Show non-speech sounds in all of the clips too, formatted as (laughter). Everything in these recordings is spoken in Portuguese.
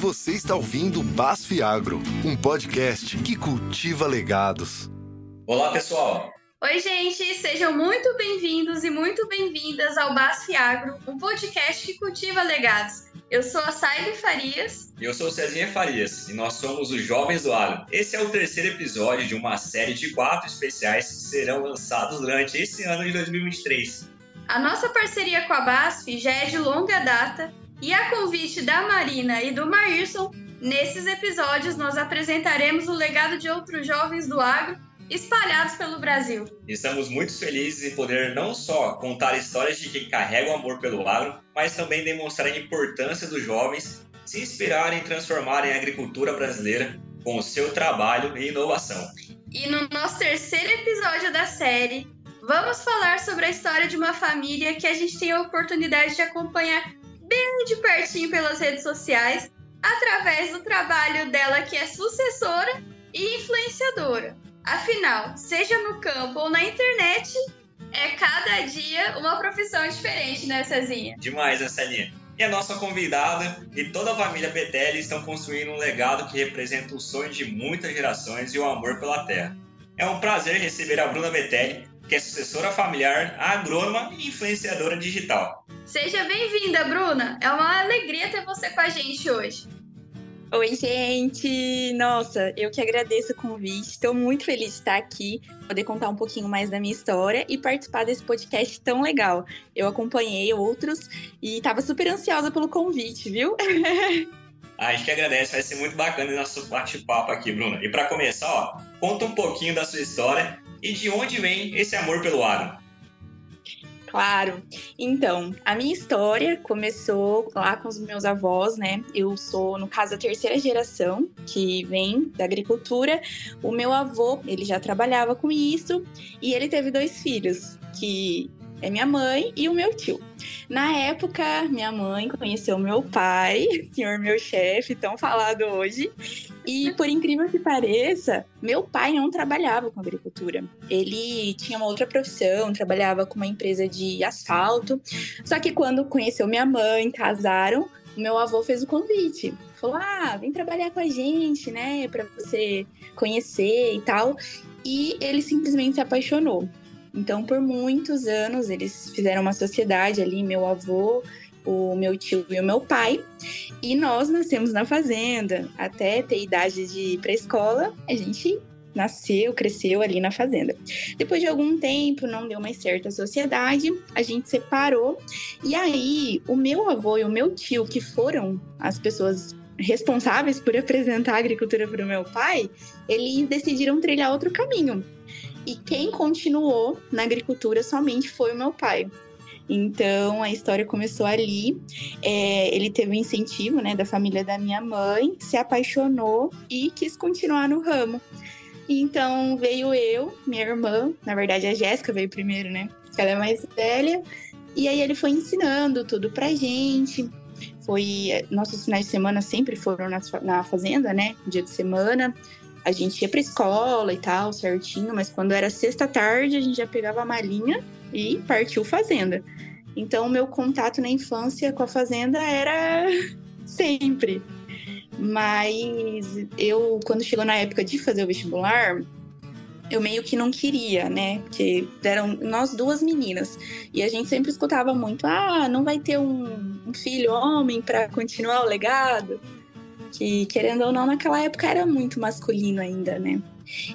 Você está ouvindo Basf Agro, um podcast que cultiva legados. Olá, pessoal. Oi, gente, sejam muito bem-vindos e muito bem-vindas ao Basf Agro, um podcast que cultiva legados. Eu sou a Saile Farias. E eu sou o Cezinha Farias, e nós somos os Jovens do Agro. Esse é o terceiro episódio de uma série de quatro especiais que serão lançados durante esse ano de 2023. A nossa parceria com a BASF já é de longa data e a convite da Marina e do Maírson, nesses episódios nós apresentaremos o legado de outros jovens do agro espalhados pelo Brasil. Estamos muito felizes em poder não só contar histórias de quem carrega o amor pelo agro, mas também demonstrar a importância dos jovens se inspirarem e transformarem a agricultura brasileira com o seu trabalho e inovação. E no nosso terceiro episódio da série, vamos falar sobre a história de uma família que a gente tem a oportunidade de acompanhar bem de pertinho pelas redes sociais, através do trabalho dela que é sucessora e influenciadora. Afinal, seja no campo ou na internet, é cada dia uma profissão diferente, né, Cezinha? Demais, né, Celinha? E a nossa convidada e toda a família Betelli estão construindo um legado que representa o sonho de muitas gerações e o amor pela terra. É um prazer receber a Bruna Betelli, que é sucessora familiar, agrônoma e influenciadora digital. Seja bem-vinda, Bruna. É uma alegria ter você com a gente hoje. Oi, gente! Nossa, eu que agradeço o convite. Estou muito feliz de estar aqui, poder contar um pouquinho mais da minha história e participar desse podcast tão legal. Eu acompanhei outros e estava super ansiosa pelo convite, viu? (laughs) a gente que agradece, vai ser muito bacana o nosso bate-papo aqui, Bruna. E para começar, ó, conta um pouquinho da sua história e de onde vem esse amor pelo agro. Claro. Então, a minha história começou lá com os meus avós, né? Eu sou, no caso, a terceira geração que vem da agricultura. O meu avô, ele já trabalhava com isso e ele teve dois filhos, que é minha mãe e o meu tio. Na época, minha mãe conheceu meu pai, (laughs) senhor meu chefe, tão falado hoje. E por incrível que pareça, meu pai não trabalhava com agricultura. Ele tinha uma outra profissão, trabalhava com uma empresa de asfalto. Só que quando conheceu minha mãe, casaram, meu avô fez o convite. Falou: "Ah, vem trabalhar com a gente, né, para você conhecer e tal". E ele simplesmente se apaixonou. Então, por muitos anos, eles fizeram uma sociedade ali, meu avô, o meu tio e o meu pai. E nós nascemos na fazenda. Até ter idade de ir para escola, a gente nasceu, cresceu ali na fazenda. Depois de algum tempo, não deu mais certo a sociedade, a gente separou. E aí, o meu avô e o meu tio, que foram as pessoas responsáveis por apresentar a agricultura para o meu pai, eles decidiram trilhar outro caminho. E quem continuou na agricultura somente foi o meu pai. Então a história começou ali. É, ele teve um incentivo né, da família da minha mãe, se apaixonou e quis continuar no ramo. Então veio eu, minha irmã, na verdade a Jéssica veio primeiro, né? Ela é mais velha. E aí ele foi ensinando tudo pra gente. Foi nossos finais de semana sempre foram na, na fazenda, né? Dia de semana a gente ia pra escola e tal, certinho, mas quando era sexta-tarde, a gente já pegava a malinha e partiu fazenda. Então, meu contato na infância com a fazenda era (laughs) sempre. Mas eu, quando chegou na época de fazer o vestibular, eu meio que não queria, né? Porque eram nós duas meninas. E a gente sempre escutava muito: ah, não vai ter um, um filho homem para continuar o legado que querendo ou não, naquela época era muito masculino ainda, né?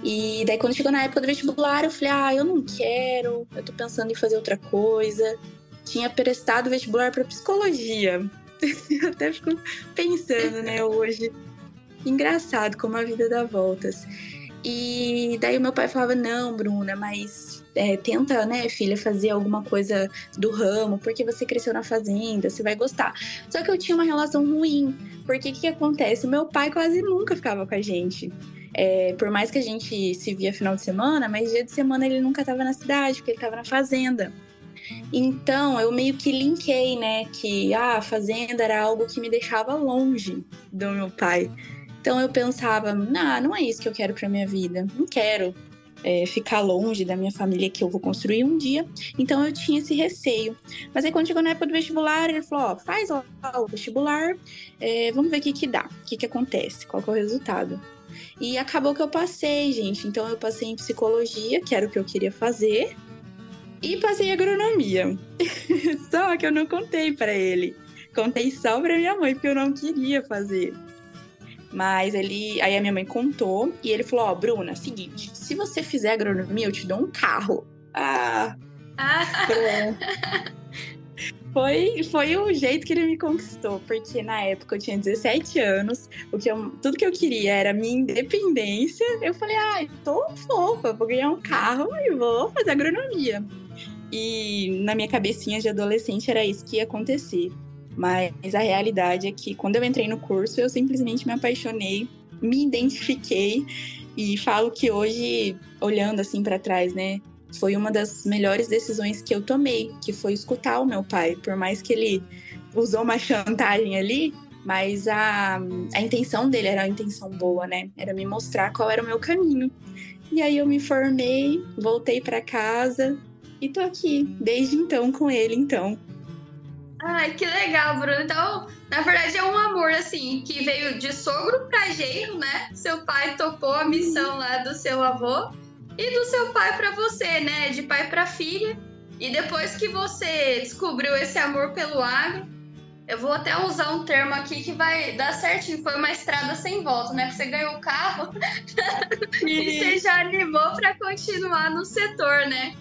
E daí quando chegou na época do vestibular, eu falei: "Ah, eu não quero, eu tô pensando em fazer outra coisa". Tinha prestado vestibular para psicologia. (laughs) eu até fico pensando, né, hoje. Engraçado como a vida dá voltas. E daí o meu pai falava: "Não, Bruna, mas é, tenta, né, filha, fazer alguma coisa do ramo, porque você cresceu na fazenda, você vai gostar. Só que eu tinha uma relação ruim, porque o que, que acontece? O meu pai quase nunca ficava com a gente. É, por mais que a gente se via final de semana, mas dia de semana ele nunca estava na cidade, porque ele estava na fazenda. Então, eu meio que linkei, né, que ah, a fazenda era algo que me deixava longe do meu pai. Então eu pensava, ah, não é isso que eu quero para minha vida. Não quero é, ficar longe da minha família que eu vou construir um dia. Então eu tinha esse receio. Mas aí quando chegou na época do vestibular, ele falou: ó, faz lá o vestibular, é, vamos ver o que que dá, o que que acontece, qual que é o resultado. E acabou que eu passei, gente. Então eu passei em psicologia, que era o que eu queria fazer, e passei em agronomia. (laughs) só que eu não contei para ele. Contei só para minha mãe, porque eu não queria fazer. Mas ele. Aí a minha mãe contou e ele falou: Ó, oh, Bruna, seguinte, se você fizer agronomia, eu te dou um carro. Ah. ah. foi, foi o jeito que ele me conquistou, porque na época eu tinha 17 anos, o que eu, tudo que eu queria era minha independência. Eu falei, ah, tô fofa, vou ganhar um carro e vou fazer agronomia. E na minha cabecinha de adolescente era isso que ia acontecer. Mas a realidade é que quando eu entrei no curso, eu simplesmente me apaixonei, me identifiquei e falo que hoje, olhando assim para trás, né, foi uma das melhores decisões que eu tomei, que foi escutar o meu pai, por mais que ele usou uma chantagem ali, mas a, a intenção dele era uma intenção boa, né? Era me mostrar qual era o meu caminho. E aí eu me formei, voltei para casa e tô aqui desde então com ele, então. Ai, que legal, Bruno. Então, na verdade, é um amor, assim, que veio de sogro para genro, né? Seu pai topou a missão lá do seu avô e do seu pai para você, né? De pai para filha. E depois que você descobriu esse amor pelo agro, eu vou até usar um termo aqui que vai dar certinho. Foi uma estrada sem volta, né? Que você ganhou o carro (laughs) e você já animou para continuar no setor, né?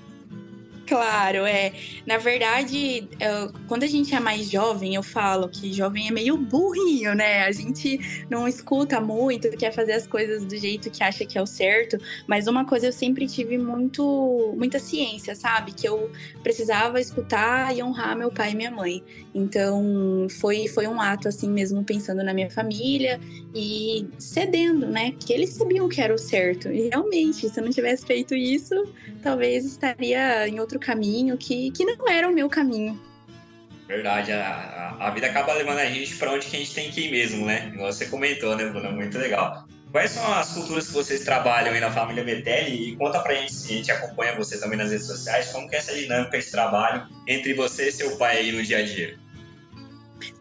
Claro, é. Na verdade, eu, quando a gente é mais jovem, eu falo que jovem é meio burrinho, né? A gente não escuta muito, quer fazer as coisas do jeito que acha que é o certo. Mas uma coisa eu sempre tive muito, muita ciência, sabe? Que eu precisava escutar e honrar meu pai e minha mãe. Então, foi, foi um ato assim mesmo, pensando na minha família e cedendo, né? Que eles sabiam que era o certo. E realmente, se eu não tivesse feito isso, talvez estaria em outro caminho que, que não era o meu caminho. Verdade, a, a, a vida acaba levando a gente para onde que a gente tem que ir mesmo, né? Igual você comentou, né, Bruna? Muito legal. Quais são as culturas que vocês trabalham aí na família Betelli? E conta pra gente, se a gente acompanha você também nas redes sociais, como que é essa dinâmica, esse trabalho entre você e seu pai aí no dia a dia?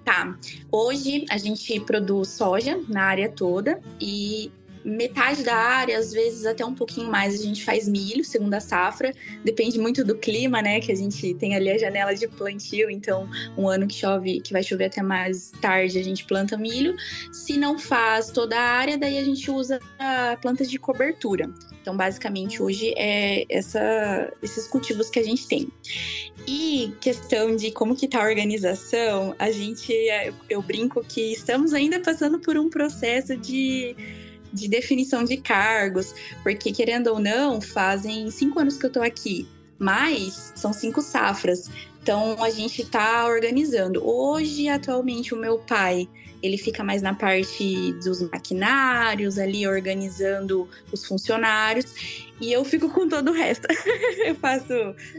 Tá. Hoje a gente produz soja na área toda e metade da área, às vezes até um pouquinho mais, a gente faz milho, segunda safra. Depende muito do clima, né? Que a gente tem ali a janela de plantio, então um ano que chove, que vai chover até mais tarde, a gente planta milho. Se não faz toda a área, daí a gente usa plantas de cobertura. Então, basicamente, hoje é essa, esses cultivos que a gente tem. E questão de como que tá a organização, a gente, eu brinco que estamos ainda passando por um processo de de definição de cargos, porque querendo ou não, fazem cinco anos que eu tô aqui, mas são cinco safras. Então a gente está organizando. Hoje, atualmente, o meu pai ele fica mais na parte dos maquinários, ali organizando os funcionários, e eu fico com todo o resto. (laughs) eu faço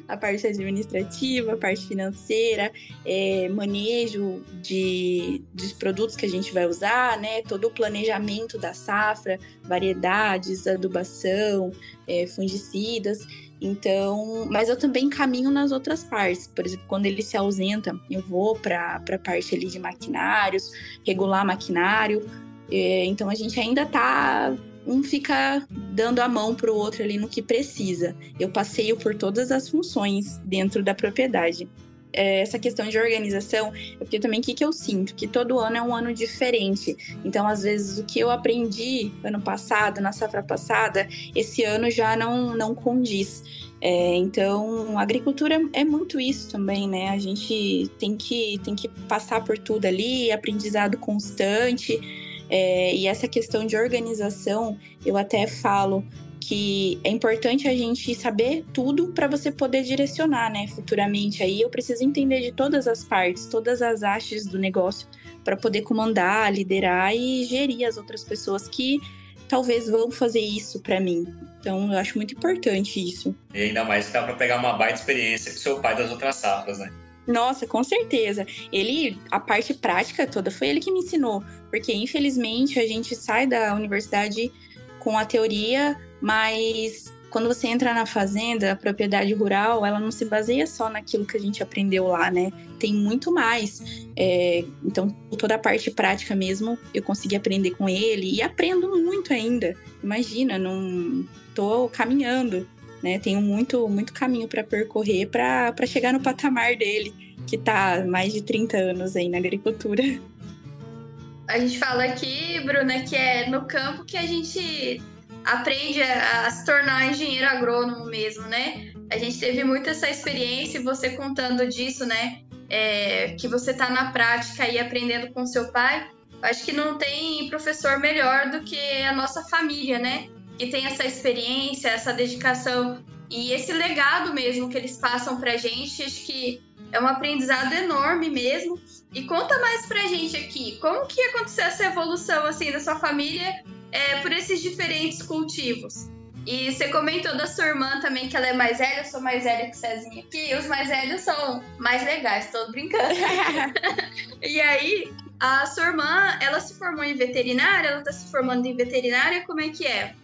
a parte administrativa, a parte financeira, é, manejo de, dos produtos que a gente vai usar, né? Todo o planejamento da safra, variedades, adubação, é, fungicidas. Então, mas eu também caminho nas outras partes. Por exemplo, quando ele se ausenta, eu vou para a parte ali de maquinários, regular maquinário. É, então a gente ainda tá um fica dando a mão para o outro ali no que precisa. Eu passeio por todas as funções dentro da propriedade. É, essa questão de organização, porque também o que, que eu sinto? Que todo ano é um ano diferente. Então, às vezes, o que eu aprendi ano passado, na safra passada, esse ano já não, não condiz. É, então, a agricultura é muito isso também, né? A gente tem que, tem que passar por tudo ali, aprendizado constante. É, e essa questão de organização, eu até falo que é importante a gente saber tudo para você poder direcionar, né, futuramente. Aí eu preciso entender de todas as partes, todas as hastes do negócio para poder comandar, liderar e gerir as outras pessoas que talvez vão fazer isso para mim. Então, eu acho muito importante isso. E ainda mais que dá para pegar uma baita experiência com seu pai das outras safras, né? Nossa, com certeza. Ele, a parte prática toda, foi ele que me ensinou. Porque, infelizmente, a gente sai da universidade com a teoria, mas quando você entra na fazenda, a propriedade rural, ela não se baseia só naquilo que a gente aprendeu lá, né? Tem muito mais. É, então, toda a parte prática mesmo, eu consegui aprender com ele e aprendo muito ainda. Imagina, não tô caminhando, né? Tenho muito, muito caminho para percorrer para chegar no patamar dele, que tá mais de 30 anos aí na agricultura. A gente fala aqui, Bruna, que é no campo que a gente aprende a, a se tornar engenheiro agrônomo mesmo, né? A gente teve muito essa experiência, você contando disso, né? É, que você tá na prática e aprendendo com seu pai. Acho que não tem professor melhor do que a nossa família, né? Que tem essa experiência, essa dedicação e esse legado mesmo que eles passam pra gente. Acho que é um aprendizado enorme mesmo. E conta mais pra gente aqui, como que aconteceu essa evolução assim da sua família é, por esses diferentes cultivos? E você comentou da sua irmã também, que ela é mais velha, eu sou mais velha que o Cezinha aqui, e os mais velhos são mais legais, tô brincando. (laughs) e aí, a sua irmã, ela se formou em veterinária, ela tá se formando em veterinária, como é que é?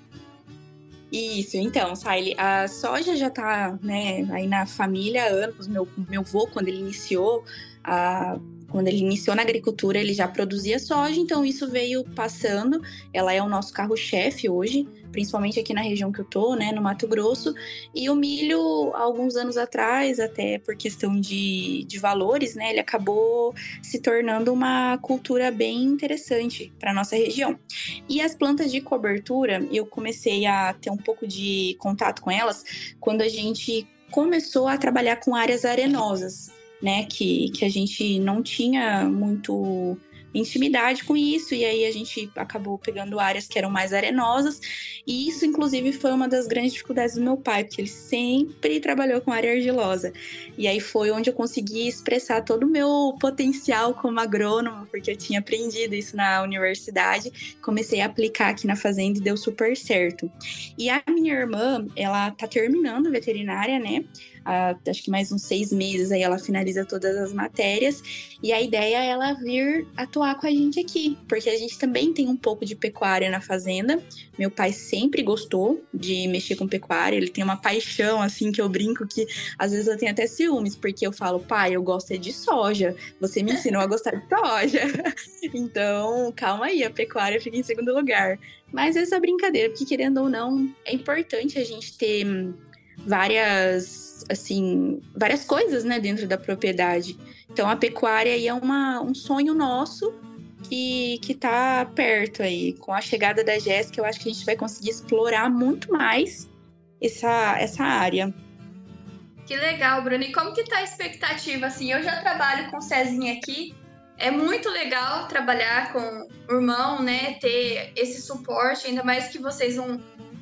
Isso, então, Saile, a soja já tá, né, aí na família há anos. Meu, meu avô, quando ele iniciou a quando ele iniciou na agricultura, ele já produzia soja, então isso veio passando. Ela é o nosso carro-chefe hoje, principalmente aqui na região que eu tô, né, no Mato Grosso. E o milho, alguns anos atrás, até por questão de, de valores, né, ele acabou se tornando uma cultura bem interessante para nossa região. E as plantas de cobertura, eu comecei a ter um pouco de contato com elas quando a gente começou a trabalhar com áreas arenosas né? Que, que a gente não tinha muito intimidade com isso, e aí a gente acabou pegando áreas que eram mais arenosas, e isso, inclusive, foi uma das grandes dificuldades do meu pai, porque ele sempre trabalhou com área argilosa. E aí foi onde eu consegui expressar todo o meu potencial como agrônomo, porque eu tinha aprendido isso na universidade, comecei a aplicar aqui na fazenda e deu super certo. E a minha irmã, ela tá terminando veterinária, né? Acho que mais uns seis meses aí ela finaliza todas as matérias. E a ideia é ela vir atuar com a gente aqui, porque a gente também tem um pouco de pecuária na fazenda. Meu pai sempre gostou de mexer com pecuária, ele tem uma paixão, assim, que eu brinco que às vezes eu tenho até ciúmes, porque eu falo, pai, eu gosto é de soja, você me ensinou a gostar de soja. (laughs) então, calma aí, a pecuária fica em segundo lugar. Mas essa brincadeira, porque querendo ou não, é importante a gente ter várias, assim, várias coisas, né, dentro da propriedade. Então a pecuária aí é uma, um sonho nosso que, que tá perto aí. Com a chegada da Jéssica, eu acho que a gente vai conseguir explorar muito mais essa, essa área. Que legal, Bruno. E como que tá a expectativa? Assim, eu já trabalho com o Cezinha aqui. É muito legal trabalhar com o irmão, né? Ter esse suporte, ainda mais que vocês vão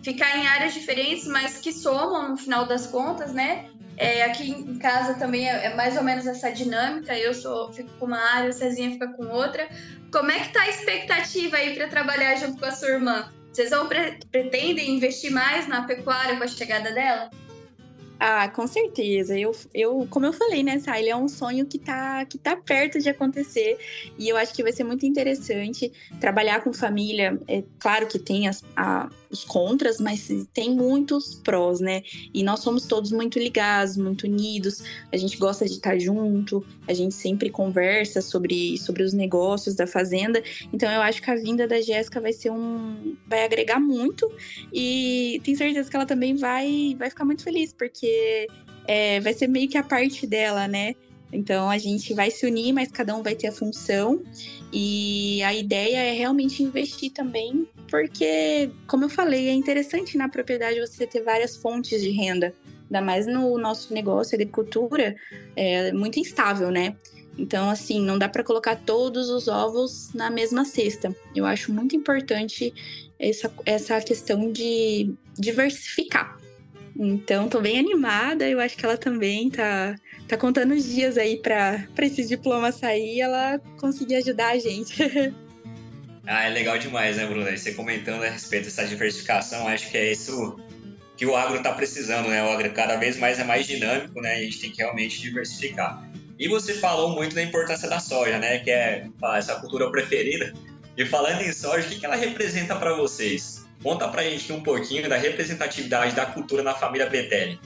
ficar em áreas diferentes, mas que somam no final das contas, né? É, aqui em casa também é, é, mais ou menos essa dinâmica. Eu sou, fico com uma área, o Cezinha fica com outra. Como é que tá a expectativa aí para trabalhar junto com a sua irmã? Vocês vão pre pretendem investir mais na pecuária com a chegada dela? Ah, com certeza. Eu, eu, como eu falei, né, Sai, é um sonho que tá, que tá perto de acontecer. E eu acho que vai ser muito interessante trabalhar com família. É claro que tem as, a, os contras, mas tem muitos prós, né? E nós somos todos muito ligados, muito unidos. A gente gosta de estar junto, a gente sempre conversa sobre, sobre os negócios da fazenda. Então eu acho que a vinda da Jéssica vai ser um. vai agregar muito. E tenho certeza que ela também vai, vai ficar muito feliz, porque é, vai ser meio que a parte dela, né? Então a gente vai se unir, mas cada um vai ter a função. E a ideia é realmente investir também, porque, como eu falei, é interessante na propriedade você ter várias fontes de renda. Ainda mais no nosso negócio, agricultura, é muito instável, né? Então, assim, não dá para colocar todos os ovos na mesma cesta. Eu acho muito importante essa, essa questão de diversificar. Então, tô bem animada. Eu acho que ela também tá, tá contando os dias aí para esse diploma sair e ela conseguir ajudar a gente. (laughs) ah, é legal demais, né, Bruna? E você comentando a respeito dessa diversificação, acho que é isso que o agro está precisando, né? O agro cada vez mais é mais dinâmico, né? A gente tem que realmente diversificar. E você falou muito da importância da soja, né? Que é essa cultura preferida. E falando em soja, o que ela representa para vocês? Conta pra gente um pouquinho da representatividade da cultura na família Betelli.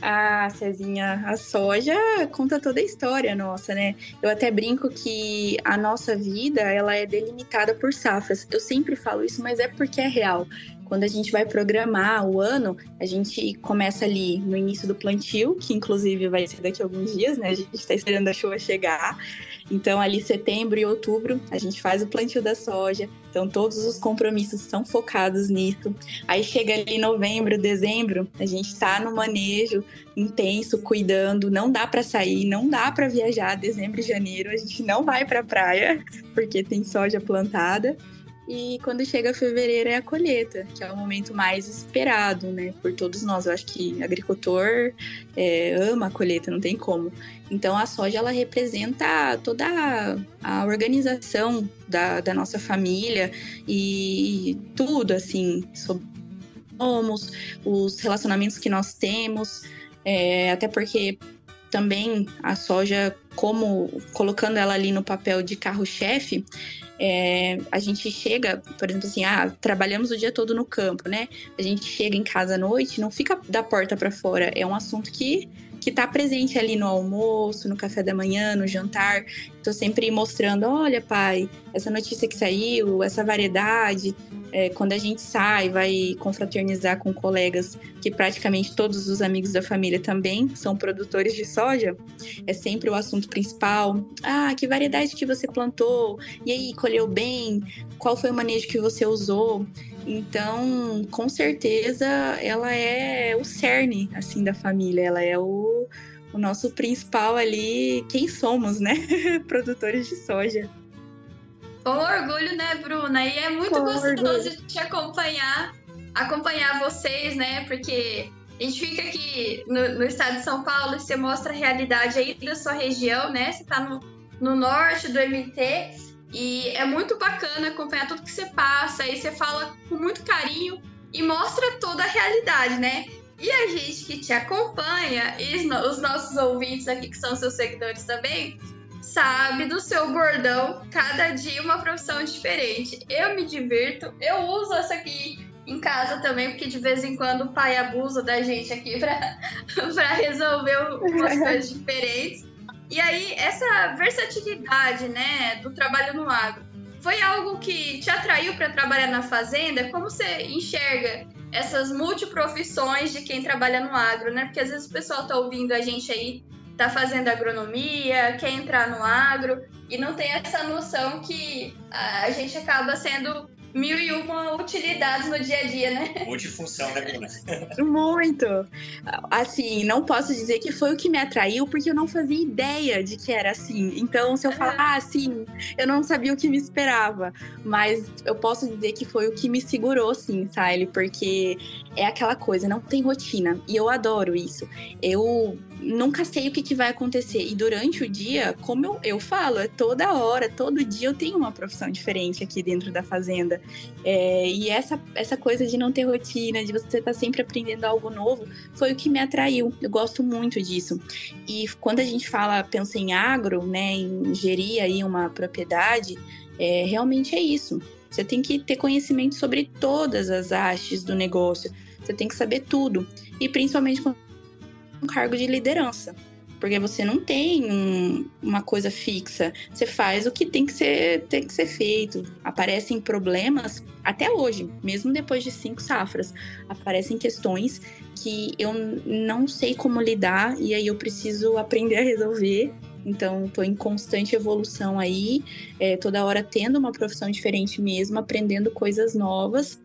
Ah, Cezinha, a soja conta toda a história nossa, né? Eu até brinco que a nossa vida, ela é delimitada por safras. Eu sempre falo isso, mas é porque é real. Quando a gente vai programar o ano, a gente começa ali no início do plantio, que inclusive vai ser daqui a alguns dias, né? A gente está esperando a chuva chegar. Então, ali setembro e outubro, a gente faz o plantio da soja. Então, todos os compromissos são focados nisso. Aí chega ali novembro, dezembro, a gente está no manejo intenso, cuidando. Não dá para sair, não dá para viajar. Dezembro e janeiro, a gente não vai para a praia, porque tem soja plantada. E quando chega fevereiro é a colheita, que é o momento mais esperado, né, por todos nós. Eu acho que agricultor é, ama a colheita, não tem como. Então a soja ela representa toda a, organização da, da, nossa família e tudo assim sobre somos, os relacionamentos que nós temos, é, até porque também a soja, como colocando ela ali no papel de carro-chefe, é, a gente chega, por exemplo, assim, ah, trabalhamos o dia todo no campo, né? A gente chega em casa à noite, não fica da porta para fora. É um assunto que que está presente ali no almoço, no café da manhã, no jantar. Estou sempre mostrando, olha, pai, essa notícia que saiu, essa variedade. É, quando a gente sai, vai confraternizar com colegas, que praticamente todos os amigos da família também são produtores de soja, é sempre o assunto principal. Ah, que variedade que você plantou? E aí, colheu bem? Qual foi o manejo que você usou? Então, com certeza, ela é o cerne, assim, da família. Ela é o, o nosso principal ali, quem somos, né? (laughs) Produtores de soja. Com orgulho, né, Bruna? E é muito Com gostoso orgulho. te acompanhar, acompanhar vocês, né? Porque a gente fica aqui no, no, estado de São Paulo e você mostra a realidade aí da sua região, né? Você tá no, no norte do MT e é muito bacana acompanhar tudo que você passa, aí você fala com muito carinho e mostra toda a realidade, né? E a gente que te acompanha, e os nossos ouvintes aqui, que são seus seguidores também, sabe do seu bordão, cada dia uma profissão diferente. Eu me divirto, eu uso essa aqui em casa também, porque de vez em quando o pai abusa da gente aqui para (laughs) resolver umas coisas diferentes. E aí, essa versatilidade, né, do trabalho no agro, foi algo que te atraiu para trabalhar na fazenda? Como você enxerga essas multiprofissões de quem trabalha no agro, né? Porque às vezes o pessoal tá ouvindo a gente aí, tá fazendo agronomia, quer entrar no agro e não tem essa noção que a gente acaba sendo mil e uma utilidades no dia a dia, né? Multifunção, né, Bruna? Muito! Assim, não posso dizer que foi o que me atraiu, porque eu não fazia ideia de que era assim. Então, se eu falar assim, eu não sabia o que me esperava. Mas eu posso dizer que foi o que me segurou, sim, Sally, porque é aquela coisa, não tem rotina. E eu adoro isso. Eu nunca sei o que, que vai acontecer. E durante o dia, como eu, eu falo, é toda hora, todo dia eu tenho uma profissão diferente aqui dentro da fazenda. É, e essa, essa coisa de não ter rotina, de você estar tá sempre aprendendo algo novo, foi o que me atraiu. Eu gosto muito disso. E quando a gente fala, pensa em agro, né, em gerir aí uma propriedade, é, realmente é isso. Você tem que ter conhecimento sobre todas as hastes do negócio. Você tem que saber tudo. E principalmente quando um cargo de liderança. Porque você não tem um, uma coisa fixa. Você faz o que tem que, ser, tem que ser feito. Aparecem problemas até hoje, mesmo depois de cinco safras. Aparecem questões que eu não sei como lidar e aí eu preciso aprender a resolver então, estou em constante evolução aí, é, toda hora tendo uma profissão diferente mesmo, aprendendo coisas novas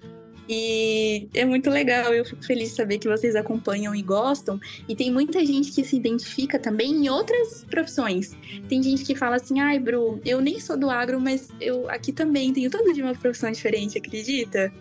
e é muito legal, eu fico feliz de saber que vocês acompanham e gostam. E tem muita gente que se identifica também em outras profissões. Tem gente que fala assim: ai, Bru, eu nem sou do agro, mas eu aqui também tenho todo de uma profissão diferente, acredita?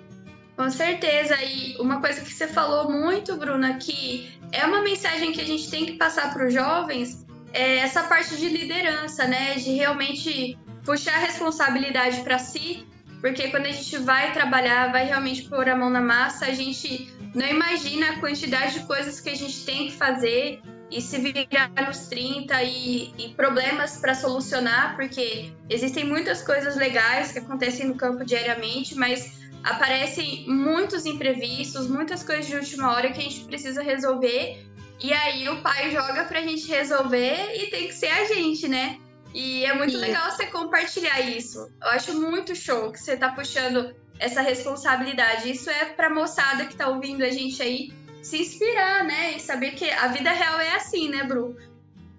Com certeza. E uma coisa que você falou muito, Bruna, que é uma mensagem que a gente tem que passar para os jovens, é essa parte de liderança, né? De realmente puxar a responsabilidade para si porque quando a gente vai trabalhar, vai realmente pôr a mão na massa, a gente não imagina a quantidade de coisas que a gente tem que fazer e se virar nos 30 e, e problemas para solucionar, porque existem muitas coisas legais que acontecem no campo diariamente, mas aparecem muitos imprevistos, muitas coisas de última hora que a gente precisa resolver. E aí o pai joga pra gente resolver e tem que ser a gente, né? E é muito Sim. legal você compartilhar isso. Eu acho muito show que você tá puxando essa responsabilidade. Isso é pra moçada que tá ouvindo a gente aí se inspirar, né? E saber que a vida real é assim, né, Bru?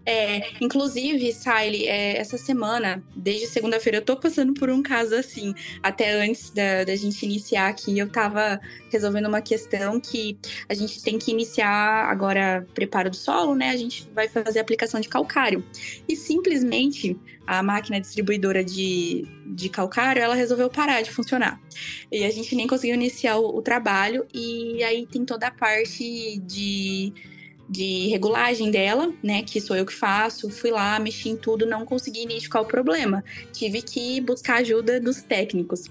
É, inclusive, Siley, é, essa semana, desde segunda-feira, eu tô passando por um caso assim. Até antes da, da, gente iniciar aqui, eu tava resolvendo uma questão que a gente tem que iniciar agora preparo do solo, né? A gente vai fazer aplicação de calcário. E simplesmente a máquina distribuidora de, de calcário, ela resolveu parar de funcionar. E a gente nem conseguiu iniciar o, o trabalho. E aí tem toda a parte de de regulagem dela, né, que sou eu que faço, fui lá, mexi em tudo, não consegui identificar o problema. Tive que buscar ajuda dos técnicos.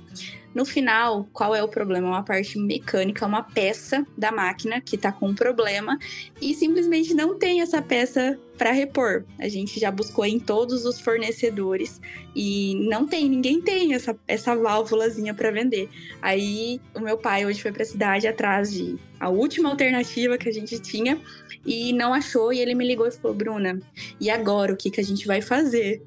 No final, qual é o problema? Uma parte mecânica, uma peça da máquina que está com um problema e simplesmente não tem essa peça para repor. A gente já buscou em todos os fornecedores e não tem, ninguém tem essa, essa válvulazinha para vender. Aí o meu pai hoje foi para a cidade atrás de a última alternativa que a gente tinha e não achou e ele me ligou e falou: "Bruna, e agora o que que a gente vai fazer?"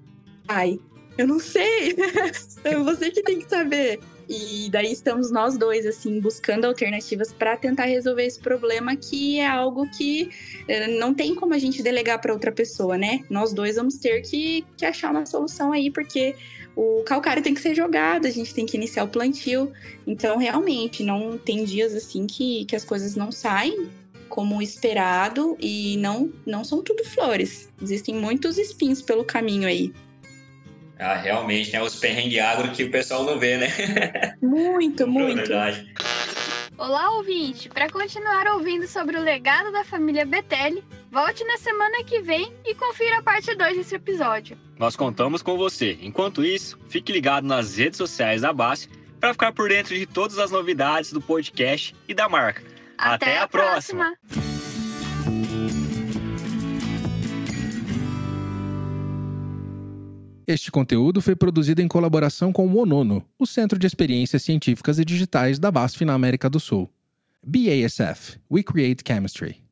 Ai, eu não sei. (laughs) é você que tem que saber. E daí estamos nós dois, assim, buscando alternativas para tentar resolver esse problema, que é algo que eh, não tem como a gente delegar para outra pessoa, né? Nós dois vamos ter que, que achar uma solução aí, porque o calcário tem que ser jogado, a gente tem que iniciar o plantio. Então, realmente, não tem dias assim que, que as coisas não saem como esperado e não, não são tudo flores. Existem muitos espinhos pelo caminho aí. Ah, realmente, né? Os perrengues agro que o pessoal não vê, né? (laughs) (laughs) Muito, muito. Verdade. Olá, ouvinte! Para continuar ouvindo sobre o legado da família Betelli, volte na semana que vem e confira a parte 2 desse episódio. Nós contamos com você. Enquanto isso, fique ligado nas redes sociais da Base para ficar por dentro de todas as novidades do podcast e da marca. Até, Até a, a próxima. próxima. Este conteúdo foi produzido em colaboração com o ONONO, o Centro de Experiências Científicas e Digitais da BASF na América do Sul. BASF We Create Chemistry.